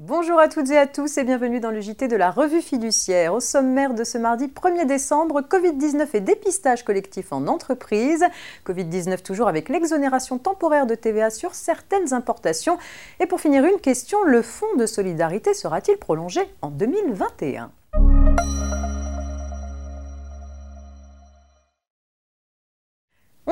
Bonjour à toutes et à tous et bienvenue dans le JT de la revue fiduciaire. Au sommaire de ce mardi 1er décembre, Covid-19 et dépistage collectif en entreprise. Covid-19 toujours avec l'exonération temporaire de TVA sur certaines importations. Et pour finir, une question, le fonds de solidarité sera-t-il prolongé en 2021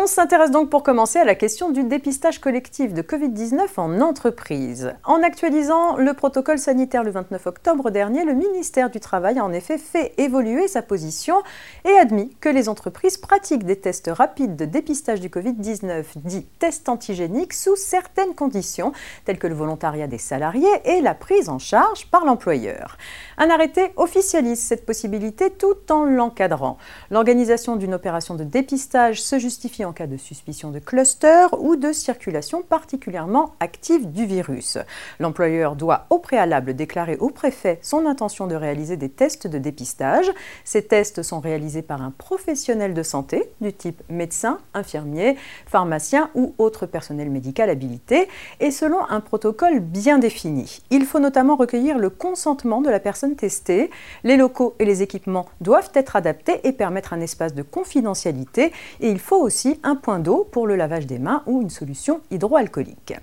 On s'intéresse donc pour commencer à la question du dépistage collectif de Covid-19 en entreprise. En actualisant le protocole sanitaire le 29 octobre dernier, le ministère du Travail a en effet fait évoluer sa position et admis que les entreprises pratiquent des tests rapides de dépistage du Covid-19, dits tests antigéniques, sous certaines conditions, telles que le volontariat des salariés et la prise en charge par l'employeur. Un arrêté officialise cette possibilité tout en l'encadrant. L'organisation d'une opération de dépistage se justifie en cas de suspicion de cluster ou de circulation particulièrement active du virus. L'employeur doit au préalable déclarer au préfet son intention de réaliser des tests de dépistage. Ces tests sont réalisés par un professionnel de santé du type médecin, infirmier, pharmacien ou autre personnel médical habilité et selon un protocole bien défini. Il faut notamment recueillir le consentement de la personne testée. Les locaux et les équipements doivent être adaptés et permettre un espace de confidentialité et il faut aussi un point d'eau pour le lavage des mains ou une solution hydroalcoolique.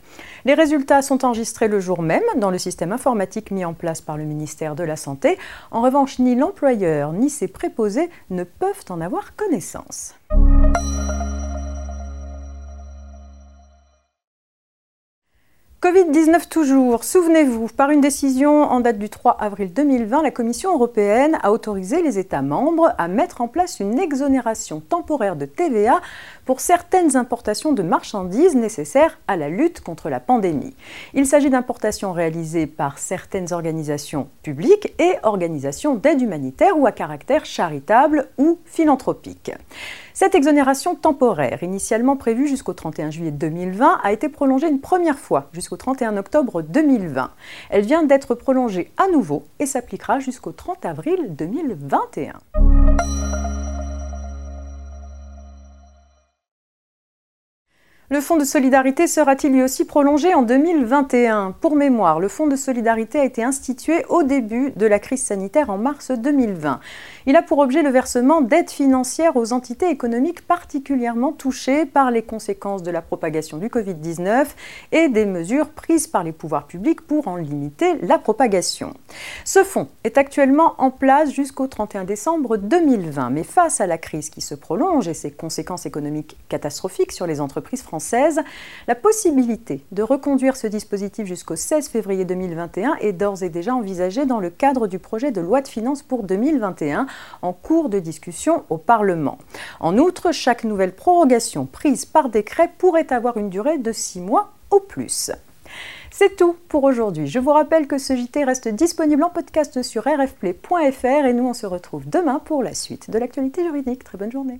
Les résultats sont enregistrés le jour même dans le système informatique mis en place par le ministère de la Santé. En revanche, ni l'employeur ni ses préposés ne peuvent en avoir connaissance. Covid-19 toujours. Souvenez-vous, par une décision en date du 3 avril 2020, la Commission européenne a autorisé les États membres à mettre en place une exonération temporaire de TVA pour certaines importations de marchandises nécessaires à la lutte contre la pandémie. Il s'agit d'importations réalisées par certaines organisations publiques et organisations d'aide humanitaire ou à caractère charitable ou philanthropique. Cette exonération temporaire, initialement prévue jusqu'au 31 juillet 2020, a été prolongée une première fois jusqu'au 31 octobre 2020. Elle vient d'être prolongée à nouveau et s'appliquera jusqu'au 30 avril 2021. Le fonds de solidarité sera-t-il lui aussi prolongé en 2021 Pour mémoire, le fonds de solidarité a été institué au début de la crise sanitaire en mars 2020. Il a pour objet le versement d'aides financières aux entités économiques particulièrement touchées par les conséquences de la propagation du Covid-19 et des mesures prises par les pouvoirs publics pour en limiter la propagation. Ce fonds est actuellement en place jusqu'au 31 décembre 2020, mais face à la crise qui se prolonge et ses conséquences économiques catastrophiques sur les entreprises françaises, la possibilité de reconduire ce dispositif jusqu'au 16 février 2021 est d'ores et déjà envisagée dans le cadre du projet de loi de finances pour 2021 en cours de discussion au Parlement. En outre, chaque nouvelle prorogation prise par décret pourrait avoir une durée de six mois au plus. C'est tout pour aujourd'hui. Je vous rappelle que ce JT reste disponible en podcast sur rfplay.fr et nous on se retrouve demain pour la suite de l'actualité juridique. Très bonne journée.